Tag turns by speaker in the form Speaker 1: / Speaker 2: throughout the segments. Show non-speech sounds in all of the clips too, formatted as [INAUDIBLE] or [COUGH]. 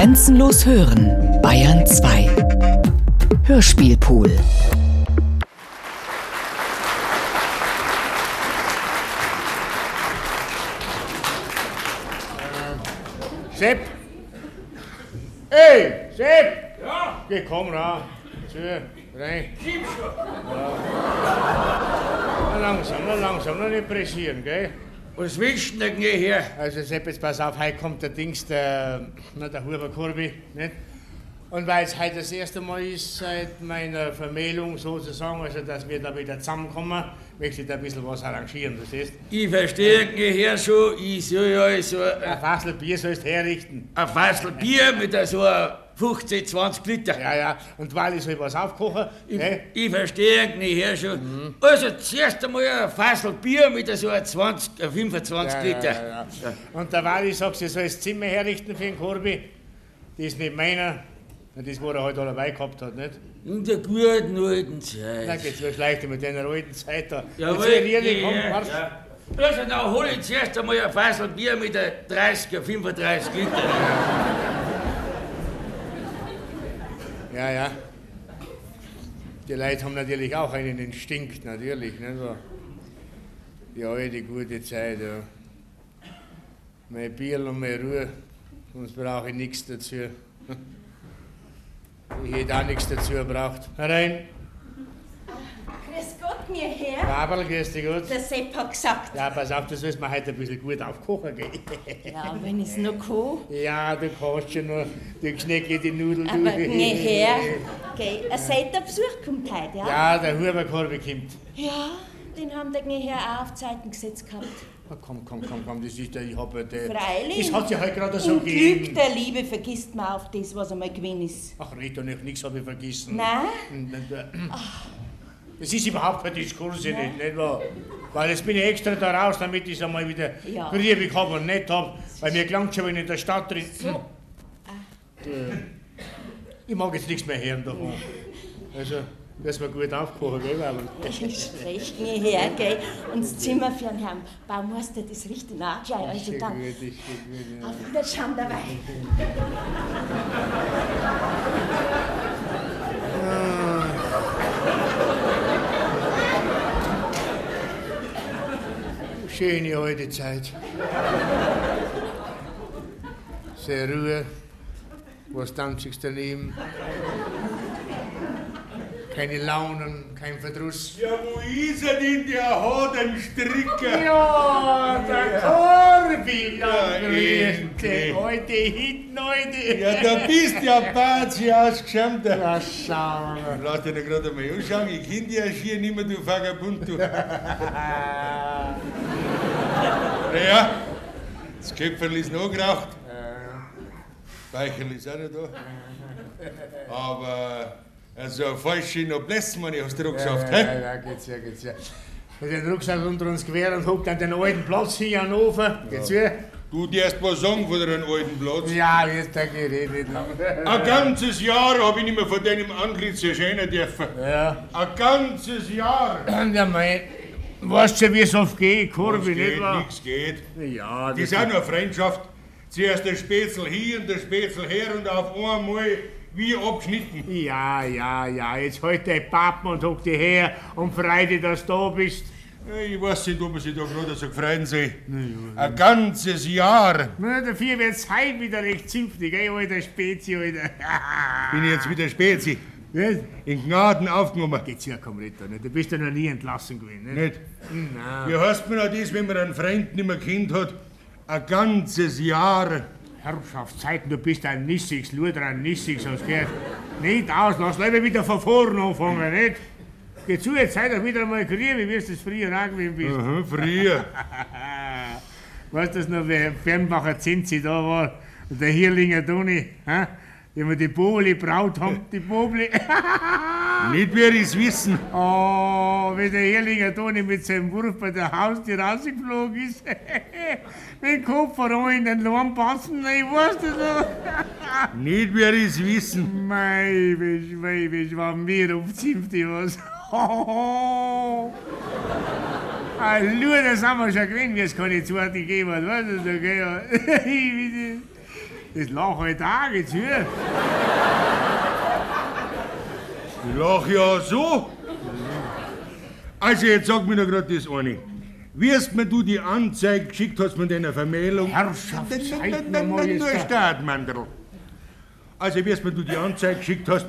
Speaker 1: Grenzenlos hören, Bayern 2. Hörspielpool.
Speaker 2: Sepp! Ey, Sepp! Ja? Geh, komm ran. Zu, rein. Ja. Na langsam, na langsam, noch nicht pressieren, gell?
Speaker 3: Was willst du denn her?
Speaker 2: Also Sepp, jetzt pass auf, heute kommt der Dings, der, na, der Huber Kurbi, nicht? Und weil es heute das erste Mal ist seit meiner Vermählung sozusagen, also dass wir da wieder zusammenkommen, möchte ich da ein bisschen was arrangieren, das ist.
Speaker 3: Ich verstehe nicht her schon, ich soll ja so
Speaker 2: Ein
Speaker 3: ein,
Speaker 2: Fassel Bier sollst herrichten.
Speaker 3: ein Fassel Bier mit so einer 15, 20 Liter.
Speaker 2: Ja, ja, und weil ich soll was aufkochen,
Speaker 3: Ich,
Speaker 2: ne?
Speaker 3: ich verstehe nicht her schon. Also zuerst einmal ein Fassel Bier mit so einer 20, ein 25
Speaker 2: Ja,
Speaker 3: Liter.
Speaker 2: ja, ja, ja. Und der Wally sagt, sie soll das Zimmer herrichten für den Korbi. Das ist nicht meiner. Und das, wo er halt dabei gehabt hat, nicht?
Speaker 3: In der guten alten Zeit.
Speaker 2: geht's mir schlecht mit der alten Zeit da.
Speaker 3: Jawohl,
Speaker 2: Jetzt will ich ehrlich, komm,
Speaker 3: ja, ja. Also dann hol ich zuerst einmal ein Fassel Bier mit der 30, 35 Liter.
Speaker 2: Ja, ja. Die Leute haben natürlich auch einen Instinkt, natürlich. Nicht so. Die alte gute Zeit, ja. Mein Bier und meine Ruhe, sonst brauche ich nichts dazu. [LAUGHS] Ich hätte auch nichts dazu gebraucht. Herein,
Speaker 4: Grüß Gott, mir Herr.
Speaker 2: Babel, grüß dich gut.
Speaker 4: Der Sepp hat gesagt.
Speaker 2: Ja, pass auf, das müssen wir heute ein bisschen gut aufkochen, gell? [LAUGHS]
Speaker 4: Ja, wenn ich's noch kann.
Speaker 2: Ja, du kannst schon noch, du Geschnecke, die Nudeln. du.
Speaker 4: Aber mir Herr, [LAUGHS] gell, er seid der Besuch kommt heute, ja?
Speaker 2: Ja, der Huberkorbe kommt.
Speaker 4: Ja, den haben der Herr auch auf Zeiten gesetzt gehabt.
Speaker 2: Komm, komm, komm, komm, das ist der, ich hab der.
Speaker 4: Freilich.
Speaker 2: Das hat sich halt gerade so
Speaker 4: Im Glück
Speaker 2: gegeben.
Speaker 4: der Liebe vergisst man auf das, was einmal gewesen ist.
Speaker 2: Ach, red doch nicht, nichts habe ich vergessen.
Speaker 4: Nein?
Speaker 2: Und, und, äh, Das ist überhaupt kein Diskurs, nicht, nicht wahr? Weil jetzt bin ich extra da raus, damit ich es einmal wieder
Speaker 4: Ja.
Speaker 2: griebig habe und nicht habe. Weil mir klangt schon, wenn ich in der Stadt drin.
Speaker 4: So.
Speaker 2: Ich mag jetzt nichts mehr hören davon. Also, dass wir gut aufkochen, gell? [LAUGHS]
Speaker 4: Ist recht, Herr, gell? Und das Zimmer für den Herrn Baumeister, das riecht nach gleich. Also dann,
Speaker 2: Gut, gut, ja.
Speaker 4: auf Wiederschauen dabei. [LAUGHS]
Speaker 2: Schöne alte Zeit. Sehr Ruhe. Was tanzigst daneben? Keine Launen, kein Verdruss.
Speaker 5: Ja, wo ist er denn, der Hodenstricker?
Speaker 2: Ja, der Korbi,
Speaker 5: Ja,
Speaker 2: dich. Heute hinten, heute.
Speaker 5: Ja, da bist ja Bazi ausgeschämt.
Speaker 2: Ja, schau.
Speaker 5: Lass dich gerade mal anschauen, ich kenn dich ja schier nicht mehr, du Vagabund, du. [LAUGHS] Naja, das Köpferl ist noch geraucht. Speicherl ist auch noch da. Aber also falsche Noblesse, meine hast du doch gesagt,
Speaker 2: Ja,
Speaker 5: hä?
Speaker 2: ja, ja, geht's ja, geht's ja. Mit den Rucksack unter uns quer und hockt an den alten Platz hier an Ofen. Geht's ja?
Speaker 5: Du darfst was sagen von deinem alten Platz.
Speaker 2: Ja, jetzt der geredet.
Speaker 5: Ein ganzes Jahr habe ich nicht mehr von deinem Antlitz erscheinen dürfen.
Speaker 2: Ja.
Speaker 5: Ein ganzes Jahr.
Speaker 2: Ja, mein. Weißt du, wie es oft geht,
Speaker 5: Was
Speaker 2: Kurve, nicht wahr?
Speaker 5: nichts geht.
Speaker 2: Ja,
Speaker 5: Das ist auch nur Freundschaft. Zuerst der Spätzl hier und der Spätzl her und auf einmal wie abgeschnitten.
Speaker 2: Ja, ja, ja, jetzt halt dein Papa und hock dich her und freu dich, dass du da bist.
Speaker 5: Ich weiß nicht, ob man sich da gerade so gefreuen soll. Ein ganzes Jahr
Speaker 2: Na, dafür wird's heim wieder recht zünftig, ey, alter Spezi, alter.
Speaker 5: bin ich jetzt wieder Spezi.
Speaker 2: Was?
Speaker 5: In Gnaden aufgenommen.
Speaker 2: Geht's ja, komm, Ritter, nicht? Du bist ja noch nie entlassen gewesen, nicht?
Speaker 5: Nicht?
Speaker 2: Nein.
Speaker 5: Wie heißt man auch das, wenn man einen Freund nicht mehr kennt hat? Ein ganzes Jahr.
Speaker 2: Herrschaftszeiten, du bist ein Nissigs, Luder, ein Nissigs, hast gehört. Nicht aus, lass lieber wieder von vorne anfangen, nicht? Geh zu, jetzt sei doch wieder mal grün, wie wirst du es früher auch gewesen bist.
Speaker 5: Aha, früher. [LAUGHS]
Speaker 2: Weißt du das noch, wie Fernbacher Zinzi da war? Und der Hirlinger Toni, hä? Die wir die Bobli braut haben, die Bobli. [LAUGHS]
Speaker 5: Nicht wer es wissen.
Speaker 2: Oh, wie der Hirlinger Toni mit seinem Wurf bei der Haustür rausgeflogen ist. [LAUGHS] mit dem Kopf in den Lahm passen, ich weiß das noch. [LAUGHS]
Speaker 5: Nicht wer es wissen.
Speaker 2: Mei, Mensch, mei, Mensch, waren wir um Zifte was. Ein Lur, das haben wir schon gewinnt, wie es keine zweite gegeben hat. Weißt du, gell? Das halt auch, jetzt hör.
Speaker 5: Ich lach ja so. Also, jetzt sag mir noch grad das eine. Wirst mir du die Anzeige geschickt hast von deiner Vermählung?
Speaker 2: Herrschaft,
Speaker 5: nur
Speaker 2: da.
Speaker 5: Startmandel. Also, wirst mir du die Anzeige geschickt hast,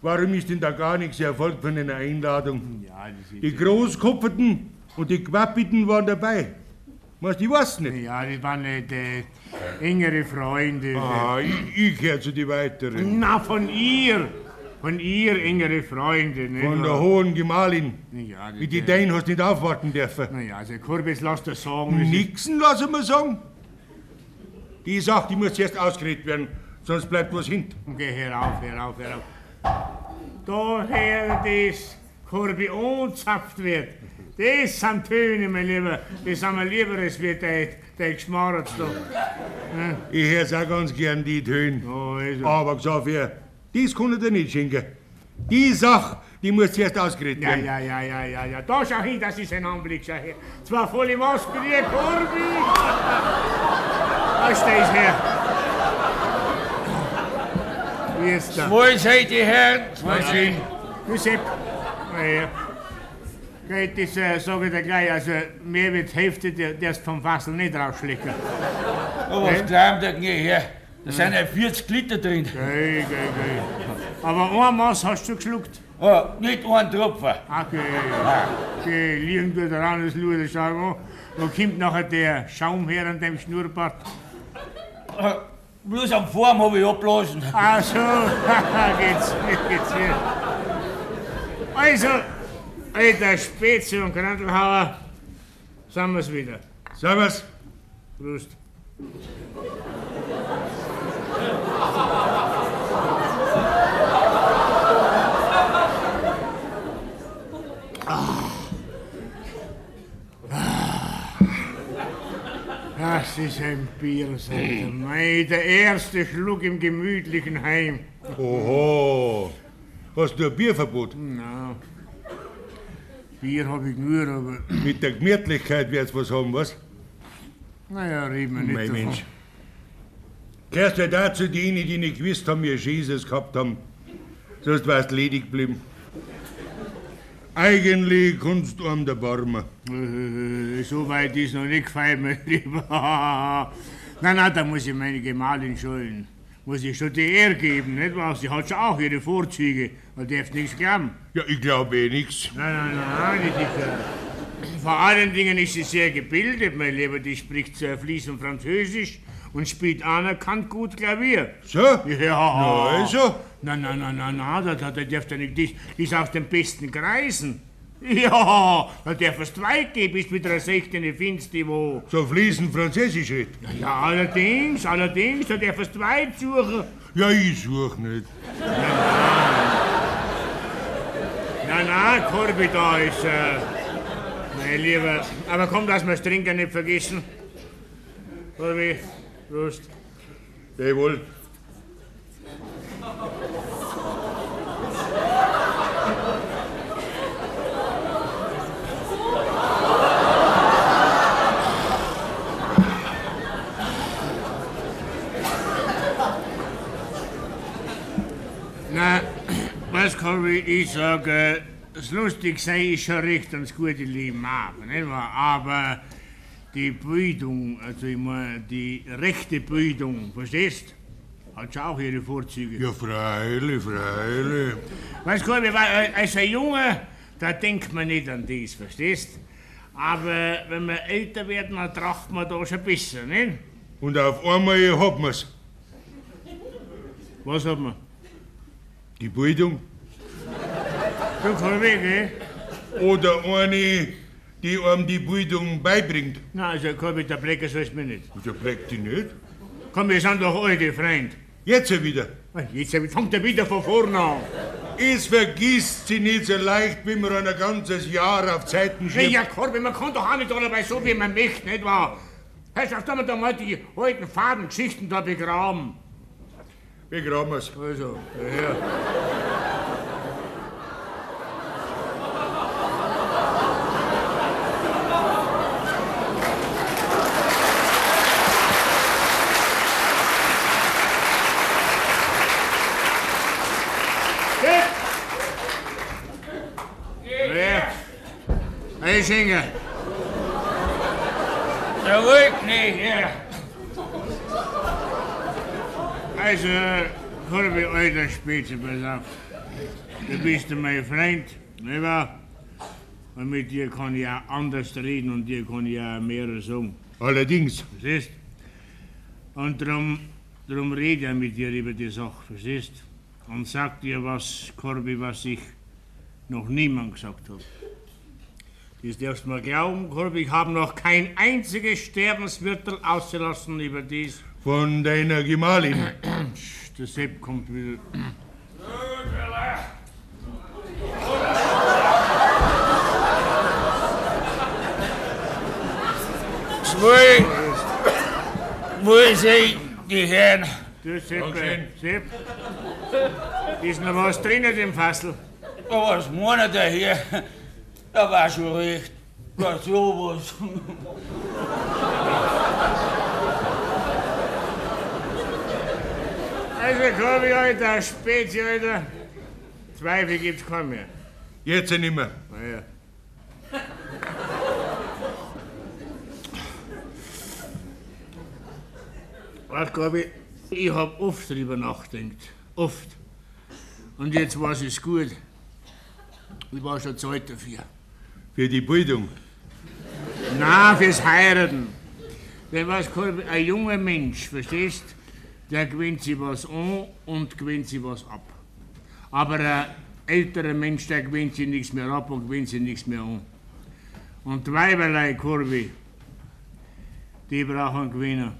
Speaker 5: warum ist denn da gar nichts erfolgt von einer Einladung?
Speaker 2: Ja.
Speaker 5: Die Großkopferten und die Quappiten waren dabei. Was, die weißt nicht.
Speaker 2: Ja, das waren nicht äh, engere Freunde.
Speaker 5: Ah, ich, ich gehör zu die Weiteren.
Speaker 2: Na, von ihr. Von ihr engere Freunde, ne?
Speaker 5: Von der hohen Gemahlin.
Speaker 2: Ja, das,
Speaker 5: Wie die Dein hast nicht aufwarten dürfen.
Speaker 2: Naja, also Kurbis, lass das sagen.
Speaker 5: Nixen lassen wir sagen. Die Sache, die muss zuerst ausgeredet werden, sonst bleibt was hinten.
Speaker 2: Geh herauf, herauf, herauf. Daher das Korbi anzapft wird. Das sind Töne, mein Lieber. Das sind mir lieber, als wie der, der Geschmarrz da.
Speaker 5: Ich hör's auch ganz gern, die Töne.
Speaker 2: Oh, also.
Speaker 5: Aber gesagt, ja, das kann ich dir nicht schenken. Die Sache, die muss zuerst ausgeredet
Speaker 2: Ja,
Speaker 5: werden.
Speaker 2: ja, ja, ja, ja, ja. Da schau hin, das ist ein Anblick, schau her. Zwei volle Maske, die Korbi. Da stehst her. Wie ist der?
Speaker 3: Zwei Seite, Herren, zwei Seiten.
Speaker 2: Du Sepp. Ja, ja. Geht das, äh, sag ich dir gleich, also mir wird die Hälfte der, der vom Fassel nicht rausschlecken.
Speaker 3: Aber was glauben der geh her? Da sind ja 40 Liter drin.
Speaker 2: Geh, geh, geh. Aber ein Maß hast du geschluckt.
Speaker 3: Oh, nicht ein Tropfen.
Speaker 2: Okay, okay, liegen du daran, das schau mal. Da kommt nachher der Schaum her an dem Schnurrbart.
Speaker 3: Oh, bloß am Form habe ich abblasen.
Speaker 2: Ach so, [LAUGHS] geht's, geht's hier. Also, alter Spätzle und Grantelhauer, sind wir's wieder.
Speaker 5: Servus.
Speaker 2: Prost. Das ist ein Bier, sagt er. Mei, der erste Schluck im gemütlichen Heim.
Speaker 5: Oho. Hast du ein Bierverbot?
Speaker 2: Na, Bier hab ich nur, aber
Speaker 5: Mit der Gemütlichkeit wird's was haben, was?
Speaker 2: naja, reden wir nicht
Speaker 5: Mein
Speaker 2: davon.
Speaker 5: Mensch. Gehörst du dazu denen, die nicht gewusst haben, wie Jesus gehabt haben? Sonst wärst ledig geblieben. Eigentlich kannst du am der Barmer.
Speaker 2: Äh, So weit ist noch nicht gefallen, mein Lieber. [LAUGHS] Nein, nein, da muss ich meine Gemahlin schulden. Muss ich schon die Ehre geben, nicht wahr? Sie hat schon auch ihre Vorzüge. Man darf nichts glauben.
Speaker 5: Ja, ich glaube eh nix.
Speaker 2: Nein, nein, nein, nicht ich. Vor allen Dingen ist sie sehr gebildet, mein Lieber. Die spricht sehr fließend Französisch und spielt anerkannt gut Klavier.
Speaker 5: So?
Speaker 2: Ja.
Speaker 5: Na also.
Speaker 2: Nein, nein, nein, nein, nein, da, da, da darf er nicht. Die, die ist aus den besten Kreisen. [LAUGHS] Ja, da darf es zwei geben, bis mit einer 16 findest du wo.
Speaker 5: So fließend Französisch red.
Speaker 2: Ja, allerdings, allerdings, da darf es zwei suchen.
Speaker 5: Ja, ich such nicht.
Speaker 2: Nein, nein, Korbi da ist, äh, mein Lieber. Aber komm, dass wir das Trinken nicht vergessen. Korbi, Prost.
Speaker 5: Jawohl.
Speaker 2: Na, was Korbi, ich sage, das Lustigste ist schon recht das gute Leben haben, nicht wahr? Aber die Bildung, also ich meine, die rechte Bildung, verstehst? Hat schon auch ihre Vorzüge.
Speaker 5: Ja, freilich, freilich.
Speaker 2: Weißt du, weil als ein Junge, da denkt man nicht an dies, verstehst? Aber wenn man älter wird, dann tracht man da schon besser, nicht?
Speaker 5: Und auf einmal hat man's.
Speaker 2: Was hat man?
Speaker 5: Die Bildung.
Speaker 2: Du kannst weg, eh?
Speaker 5: Oder eine, die einem die Bildung beibringt.
Speaker 2: Na, also komm mit der Blecke sollst mir nicht.
Speaker 5: Und der prägt die nicht.
Speaker 2: Komm, wir sind doch alte Freund.
Speaker 5: Jetzt wieder.
Speaker 2: Jetzt fängt er wieder von vorne an.
Speaker 5: Es vergisst sie nicht so leicht, wie man ein ganzes Jahr auf Zeiten schiebt.
Speaker 2: ja, Korbi, man kann doch auch nicht dabei so, wie man möchte, nicht wahr? Heißt, auf da da mal die alten Fadengeschichten da begraben.
Speaker 5: Begraben wir's.
Speaker 2: Also, ja.
Speaker 3: Der wollt nicht, ja.
Speaker 2: Also, Korbi, alter Spitze, pass auf. Du bist mein Freund, nicht wahr? Und mit dir kann ich auch anders reden und dir kann ich auch mehr sagen.
Speaker 5: Allerdings.
Speaker 2: Verstehst? Und drum, drum rede ich mit dir über die Sache, verstehst? Und sag dir was, Korbi, was ich noch niemand gesagt habe. Das darfst du mir glauben, Korbi, ich habe noch kein einziges Sterbensmittel ausgelassen über dies.
Speaker 5: Von deiner Gemahlin.
Speaker 2: Der Sepp kommt wieder.
Speaker 3: Zwei. Wo sind die Herren?
Speaker 2: Du, Sepp, äh,
Speaker 5: Dankeschön.
Speaker 2: Sepp. Ist noch was drin in dem Fassel?
Speaker 3: Oh, was meint der hier? Da war schon recht. Gott, sowas.
Speaker 2: Also, Korbi, Alter, Spezi, Alter. Zweifel gibt's keinen mehr.
Speaker 5: Jetzt nicht mehr.
Speaker 2: Na ja. Ach, Gabi, ich hab oft drüber nachgedacht. Oft. Und jetzt weiß ich's gut. Ich war schon zu alt dafür.
Speaker 5: Für die Bildung.
Speaker 2: Na, fürs Heiraten. Denn was, ein junger Mensch, verstehst, der gewinnt sich was an und gewinnt sich was ab. Aber ein älterer Mensch, der gewinnt sich nichts mehr ab und gewinnt sich nichts mehr an. Und Weiberlei, Kurvi, die brauchen einen Gewinner.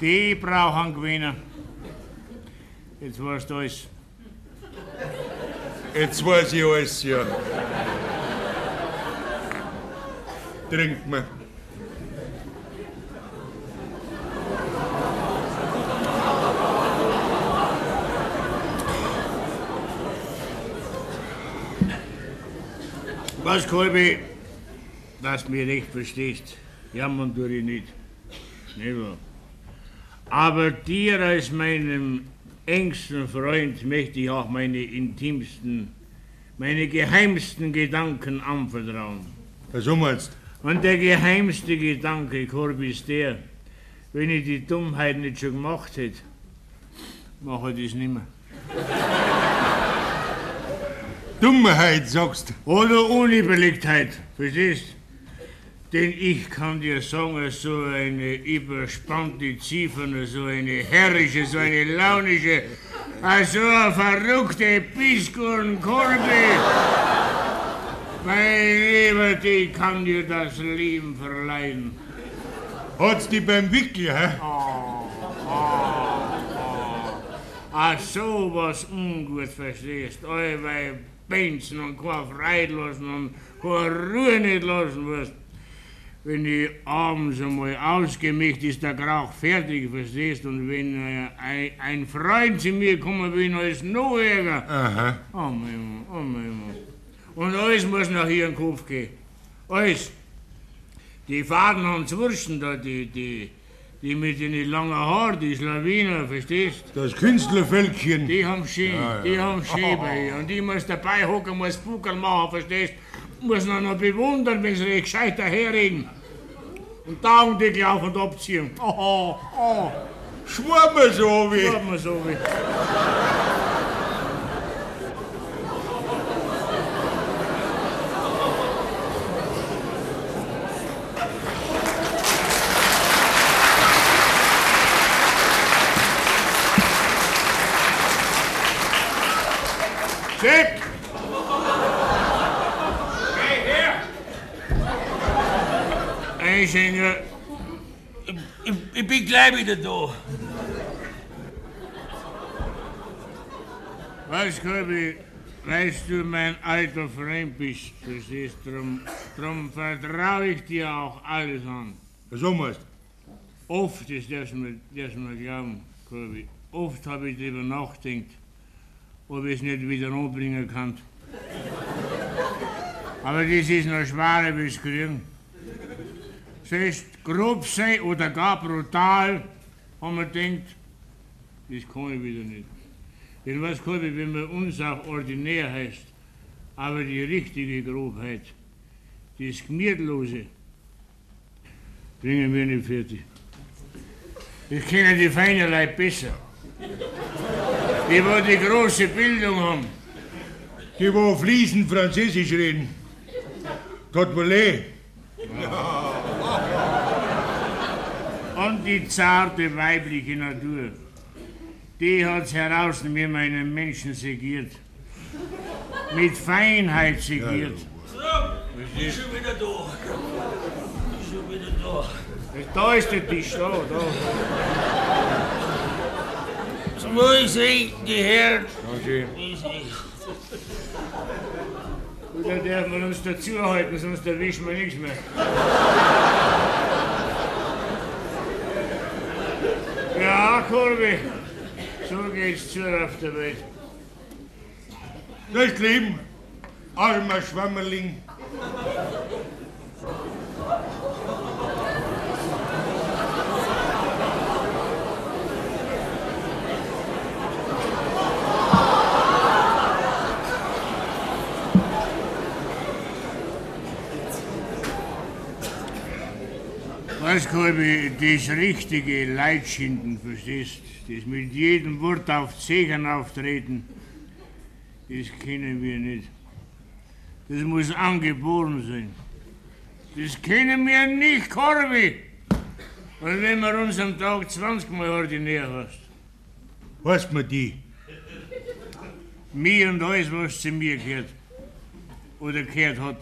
Speaker 2: Die brauchen einen Gewinner. Jetzt weißt du alles.
Speaker 5: Jetzt weiß ich alles, ja. Trink mal.
Speaker 2: Was, Kolbi, du mich recht verstehst, jammern tue ich nicht. Aber dir als meinem engsten Freund möchte ich auch meine intimsten, meine geheimsten Gedanken anvertrauen.
Speaker 5: Was meinst
Speaker 2: Und der geheimste Gedanke, Korbi, ist der, wenn ich die Dummheit nicht schon gemacht hätte, mache ich das nicht mehr.
Speaker 5: Dummheit, sagst
Speaker 2: Oder Unüberlegtheit, verstehst? Denn ich kann dir sagen, so eine überspannte Zieferne, so eine herrische, so eine launische, so eine verrückte Piskurn Korbi. Mein Lieber, die kann dir das Leben verleihen.
Speaker 5: Hat's die beim Wickel, hä?
Speaker 2: Ah, so was ungut verstehst. Allweil Benzen und kein Freit lassen und keine Ruhe nicht lassen wirst. Wenn ich abends einmal ausgemischt ist, der Krauch fertig, verstehst, und wenn äh, ein, ein Freund zu mir kommen will, dann ist noch ärger.
Speaker 5: Aha.
Speaker 2: Oh mein Mann, oh mein Mann. Und alles muss nach hier in den Kopf gehen. Alles. Die Faden und Wursten da, die, die, die mit den langen Haaren, die Slawiner, verstehst?
Speaker 5: Das Künstlervölkchen.
Speaker 2: Die haben schön, die haben schön bei ihr. Und ich muss dabei hocken, muss Buckel machen, verstehst? Muss noch, noch bewundern, wenn sie recht gescheit daherreden. Und Daumendeckel auf und abziehen. [LAUGHS] Oh, oh, oh.
Speaker 5: Schwammer so wie.
Speaker 2: Schaut mal so wie. Sepp! Einschenker,
Speaker 3: Ich, ich gleich wieder da.
Speaker 2: Was, Kirby, weißt du, mein alter Freund bist, verstehst drum, drum vertraue ich dir auch alles an.
Speaker 5: Was meinst
Speaker 2: Oft ist das mir, das mir glauben, Kirby. Oft habe ich darüber nachgedacht, ob ich es nicht wieder umbringen kann. Aber das ist noch schwerer wie Siehst, grob sein oder gar brutal, haben wir gedacht, das kann ich wieder nicht. Denn was kann ich, wenn man uns auch ordinär heißt, Aber die richtige Grobheit, das Gmiertlose, bringen wir nicht fertig. Das kennen die feinen Leute besser. Die, wo die große Bildung haben.
Speaker 5: Die, wo fließend Französisch reden. Tot volet.
Speaker 2: Und die zarte weibliche Natur, die hat's heraus wie meinen Menschen segiert. Mit Feinheit segiert.
Speaker 3: So, ist schon wieder da. Ist schon wieder da.
Speaker 2: Da ist der Tisch, da, da.
Speaker 3: Ich sehe, die Herren.
Speaker 5: Okay.
Speaker 3: Ich sehe.
Speaker 2: Da dürfen wir uns dazuhalten, sonst erwischen wir nichts mehr. Ja, Kurve, so geht's zu auf der Welt.
Speaker 5: Das Leben. Armer Schwammerling.
Speaker 2: Was, Kolbi, das richtige Leitschinden, verstehst? Das mit jedem Wort auf Zehen auftreten, das kennen wir nicht. Das muss angeboren sein. Das kennen wir nicht, Korbi. Und wenn wir uns am Tag 20 Mal ordinär hast,
Speaker 5: Weißt mir die?
Speaker 2: mir und alles, was zu mir gehört oder gehört hat,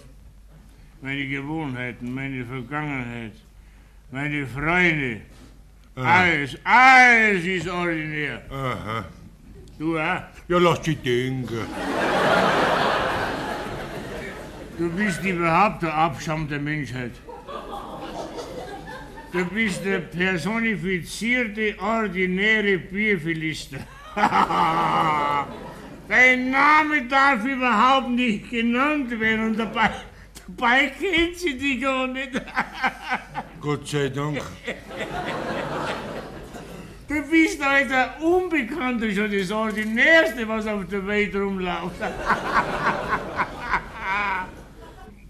Speaker 2: meine Gewohnheiten, meine Vergangenheit, meine Freunde, alles, alles ist ordinär.
Speaker 5: Aha.
Speaker 2: Du auch?
Speaker 5: Ja, lass dich denken.
Speaker 2: Du bist überhaupt der Abschaum der Menschheit. Du bist der personifizierte, ordinäre Bierphilister. [LAUGHS] Dein Name darf überhaupt nicht genannt werden und dabei, dabei kennt sie dich gar nicht. [LAUGHS]
Speaker 5: Gott sei Dank. [LAUGHS]
Speaker 2: Du bist halt der Unbekannte, schon das Ordinärste, was auf der Welt rumläuft. [LAUGHS]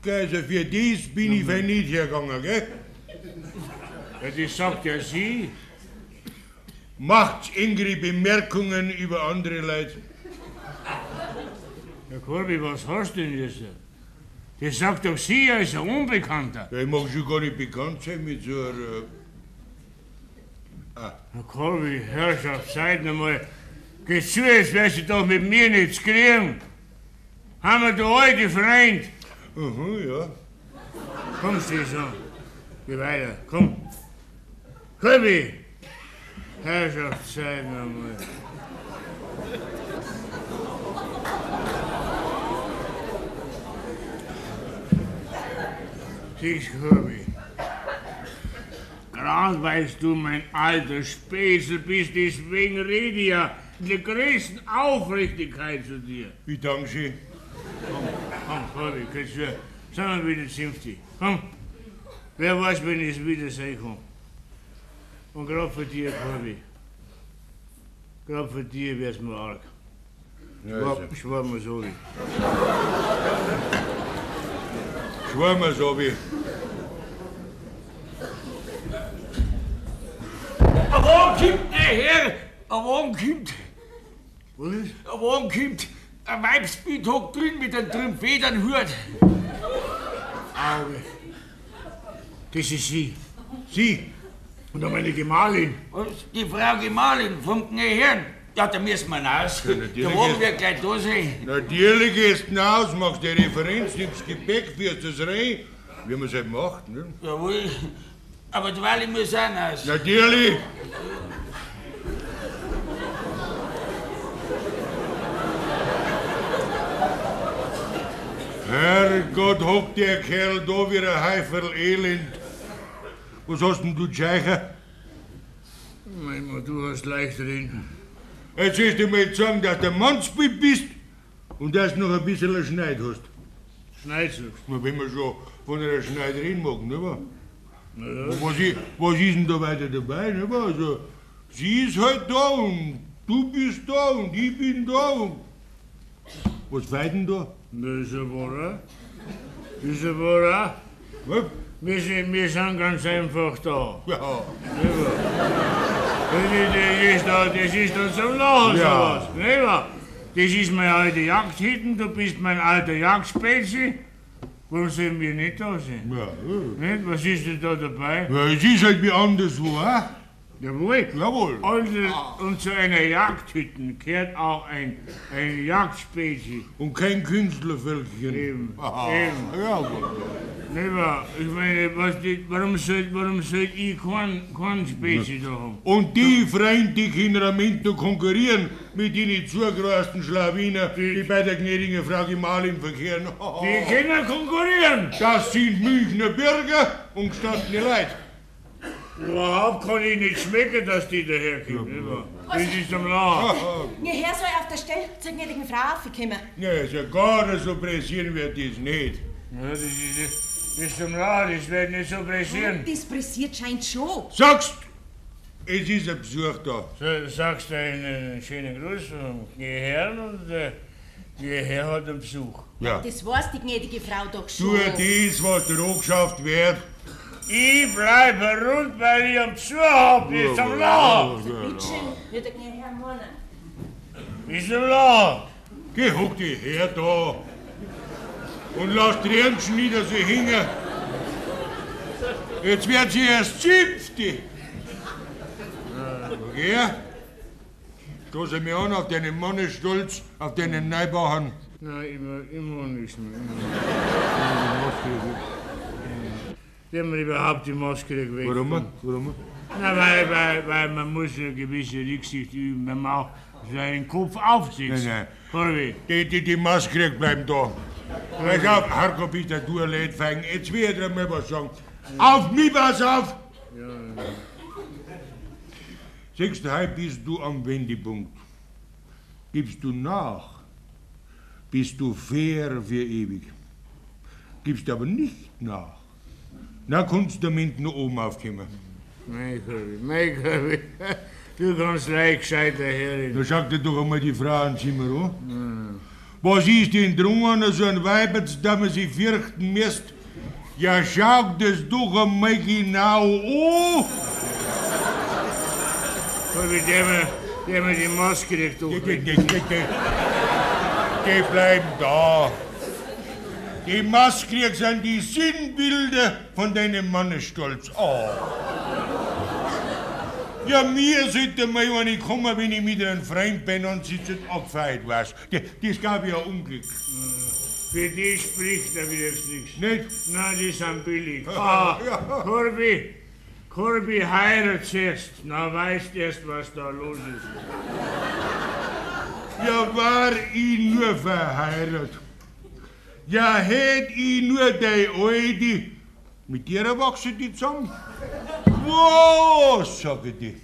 Speaker 5: Also für dies bin ich fein nicht hergegangen, gell?
Speaker 2: Ja, das sagt ja sie.
Speaker 5: Macht engere Bemerkungen über andere Leute.
Speaker 2: Herr Korbi, was hast du denn jetzt? Das sagt doch sie als ein Unbekannter.
Speaker 5: Ja, ich mag schon gar nicht bekannt sein mit so einer.
Speaker 2: Herr Korbi, Herrschaft, seid mal. Geh zu, jetzt wirst du doch mit mir nichts kriegen. Haben wir da alte Freund?
Speaker 5: Aha, ja.
Speaker 2: Komm, schon. Geh weiter, komm. Korbi! Herrschaft, seid noch mal. Siehst, Korbi. Gerade weißt du, mein alter Späßel bist, deswegen rede ich ja in der größten Aufrichtigkeit zu dir.
Speaker 5: Wie danke schön.
Speaker 2: Komm, Korbi, kannst du, sagen wir wieder 50. Komm. Wer weiß, wenn ich es wieder sein kann. Und gerade für dir, Korbi. Gerade für dir wär's mir arg.
Speaker 5: Ja,
Speaker 2: Schwab,
Speaker 5: also,
Speaker 2: schwab mir so
Speaker 5: mir so wie.
Speaker 3: Aber warum kommt der Herr? Aber warum kommt?
Speaker 2: Was ist?
Speaker 3: Aber warum kommt ein Weibsbild hockt drin mit einem Triumphedernhut?
Speaker 2: Auge. Das ist sie.
Speaker 5: Sie,
Speaker 2: Und meine Gemahlin.
Speaker 3: Und die Frau Gemahlin vom Herrn. Ja, da müssen wir raus.
Speaker 5: natürlich
Speaker 3: Der Wagen
Speaker 5: ist-
Speaker 3: wird gleich da sein.
Speaker 5: natürlich gehst du hinaus, machst die Referenz, nimmst Gepäck, führst das rein, wie man es halt macht. Ne?
Speaker 3: Jawohl. Aber die Weile muss auch raus.
Speaker 5: Natürlich. Herrgott, hockt der Kerl da wie ein Heiferl Elend. Was hast denn du, Scheicher?
Speaker 2: Mein Mann, du hast leicht drin.
Speaker 5: Jetzt sollst du mir sagen, dass du Mannsbild bist und dass du noch ein bisschen Schneid hast.
Speaker 2: Schneidsucht.
Speaker 5: Na, wenn man schon von einer Schneiderin mag, ne? wa?
Speaker 2: Na ja.
Speaker 5: Was, i- was ist denn da weiter dabei, ne? wa? Also, sie ist halt da und du bist da und ich bin da und. Was fehlt denn da?
Speaker 2: Das ist ja wahr. Das ist ja wahr.
Speaker 5: Was?
Speaker 2: Wir sind, wir sind ganz einfach da.
Speaker 5: Ja.
Speaker 2: Nicht wahr? Das, das, ist da, das ist da zum Lachen
Speaker 5: Ja.
Speaker 2: sowas. Nicht wahr? Das ist meine alte Jagdhütten, du bist mein alter Jagdspezi. Warum sollen wir nicht da sein?
Speaker 5: Ja,
Speaker 2: Nicht? Was ist denn da dabei?
Speaker 5: ja. Es ist halt wie anderswo, hä?
Speaker 2: Jawohl.
Speaker 5: Jawohl.
Speaker 2: Und, und zu einer Jagdhütte gehört auch ein, ein Jagdspezi.
Speaker 5: Und kein Künstlervölkchen.
Speaker 2: Eben,
Speaker 5: Aha.
Speaker 2: eben.
Speaker 5: Ja, gut.
Speaker 2: Nicht wahr? Ich meine, was die, warum soll, warum soll ich kein, kein Spezi da haben?
Speaker 5: Und die Freunde, die können am Ende konkurrieren mit den zugereisten Schlawiner, die bei der gnädigen Frau Gemahlin verkehren. [LAUGHS]
Speaker 2: Die können konkurrieren.
Speaker 5: Das sind Münchner Bürger und gestandene Leute.
Speaker 2: Überhaupt kann ich nicht schmecken, dass die daherkommen. nicht wahr? Das ist am Lachen.
Speaker 4: Ihr Herr soll auf der Stelle zur gnädigen Frau aufkommen.
Speaker 5: Ja, also gar so pressieren wird das nicht.
Speaker 2: Ja, das ist, das ist am Lachen, das wird nicht so pressieren.
Speaker 4: Das pressiert scheint schon.
Speaker 5: Sagst, es ist ein Besuch da.
Speaker 2: So, sagst du einen schönen Gruß vom Herrn und äh, der Herr hat einen Besuch.
Speaker 5: Ja.
Speaker 4: Das weiß die gnädige Frau doch schon.
Speaker 5: Tu das, was dir angeschafft wird.
Speaker 2: Ich bleibe rund, weil ich einen Besuch hab, das ist am Lachen.
Speaker 4: Bitteschön, wird der gnädige Herr meinen.
Speaker 2: Ist am Lachen.
Speaker 5: Geh, hock dich her da. Und lass die Ärmchen nieder so hängen. Jetzt wird sie erst siebte. Okay? Stoße mir an auf deinen Mannesstolz, auf deinen Neubauern.
Speaker 2: Nein, immer, immer nicht mehr. Immer. Wir überhaupt die Maske weg.
Speaker 5: Warum? Warum?
Speaker 2: Na, weil, weil, weil man muss eine gewisse Rücksicht üben, wenn man auch seinen Kopf aufsitzt.
Speaker 5: Nein,
Speaker 2: Harvey,
Speaker 5: Die, die, die Maske bleiben da. Pass auf, Harko, bitte, du allein feigen. Jetzt ich dir mal was sagen. Auf mich, pass auf! Siehst du, heute bist du am Wendepunkt. Gibst du nach, bist du fair für ewig. Gibst aber nicht nach, na kannst du damit noch oben aufkommen.
Speaker 2: mein Harvey, mein Harvey. Du kannst leicht gescheiter herin.
Speaker 5: Da schaut dir doch einmal die Frauenzimmer an. Was ist denn drum an so ein Weibers, da man sich fürchten müsst? Ja, schau das doch einmal genau an.
Speaker 2: Harvey, der mir, der mir die Maske nicht
Speaker 5: Die, die,
Speaker 2: durchbringt.
Speaker 5: die, die, die, die bleiben da. Die Masken sind die Sinnbilder von deinem Mannesstolz. Oh. Ja, mir sollte mal eine kommen, wenn ich mit einem Freund bin und sie sind abgefeiert, weißt Das, das gab ja Unglück.
Speaker 2: Für die spricht er wieder nichts.
Speaker 5: Nicht?
Speaker 2: Nein, die sind billig. [LAUGHS] Ah, Corby, Corby heiratet erst. Na, weißt erst, was da los ist.
Speaker 5: Ja, war ich nur verheiratet. Ja, hätt ich nur die Alte. Mit der wachsen die zusammen. Was, sag ich dir.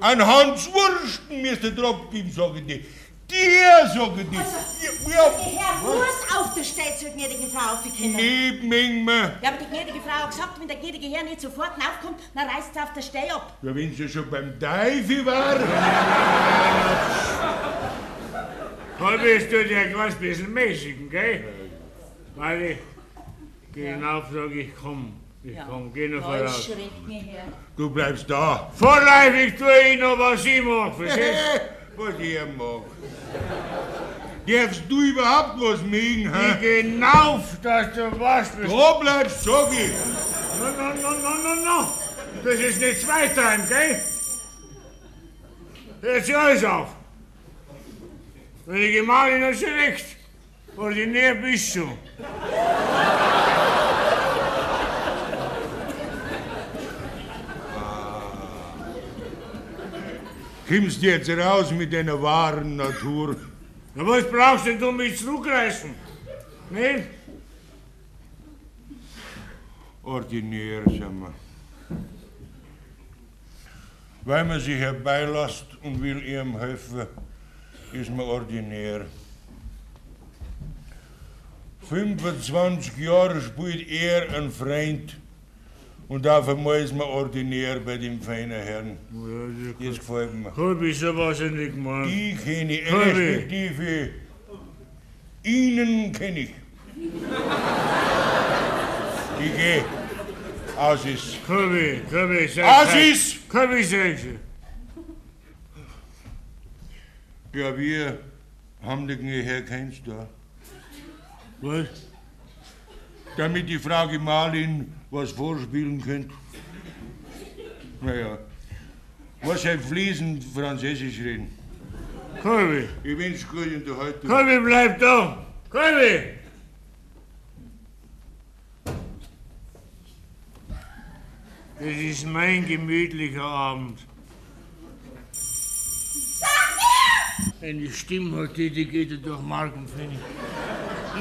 Speaker 5: Ein Hans Wursten müsste drauf geben, sag ich dir. Der, sag ich dir. Ja,
Speaker 4: Der
Speaker 5: ja,
Speaker 4: Herr muss auf der Stelle zur gnädigen Frau aufkommen.
Speaker 5: neben mir.
Speaker 4: Ja, aber die gnädige Frau hat gesagt, wenn der gnädige Herr nicht sofort aufkommt, dann reißt sie auf der Stelle ab.
Speaker 5: Ja, wenn sie schon beim Teufel war.
Speaker 2: Corby, es tut ja ein kleines bisschen mäßigen, gell? Weil ich geh hinauf, sag ich, komm. Ich komm, geh noch
Speaker 4: Da ist
Speaker 2: voraus.
Speaker 5: Du bleibst da.
Speaker 2: Vorläufig tue ich noch, was ich mag, verstehst [LAUGHS]
Speaker 5: Was ich mag. Darfst du überhaupt was mögen,
Speaker 2: du?
Speaker 5: hä?
Speaker 2: Ich geh hinauf, dass du was bist.
Speaker 5: Da bleibst, sag ich.
Speaker 2: No, no, no, no, no, no. Das ist nicht zweitime, gell? Hört sich alles auf. Wenn die Gemahlin hat schon recht. Ordinär bist du.
Speaker 5: Kommst jetzt raus mit deiner wahren Natur.
Speaker 2: Na, was brauchst denn du mich zurückreißen? Nicht?
Speaker 5: Ordinär, sag mal. Weil man sich herbeilässt und will ihm helfen, ist man ordinär. 25 Jahre spielt er ein Freund und auf einmal ist man ordinär bei dem feinen Herrn. Das gefällt mir.
Speaker 2: Hab ich sowas nicht gemacht.
Speaker 5: Ich kenne
Speaker 2: Harvey.
Speaker 5: Respektive. Ihnen kenne ich. Ich geh. Aus ist.
Speaker 2: Kobi, Kobi, sag
Speaker 5: Aus ist!
Speaker 2: Kobi, du.
Speaker 5: Ja, wir haben den Herr Keins da.
Speaker 2: Was?
Speaker 5: Damit die Frau Gemahlin was vorspielen könnte. Naja, was halt fließend Französisch reden.
Speaker 2: Kobi,
Speaker 5: Ich wünsche gute Unterhaltung.
Speaker 2: Kobi, bleib da. Kobi! Das ist mein gemütlicher Abend. Eine Stimme hat die, die geht ja durch Mark und Pfennig.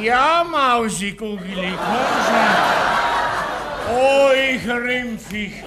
Speaker 2: Ja, Mausi, Gugeli, komm schon. Oh, ich rimpf ich.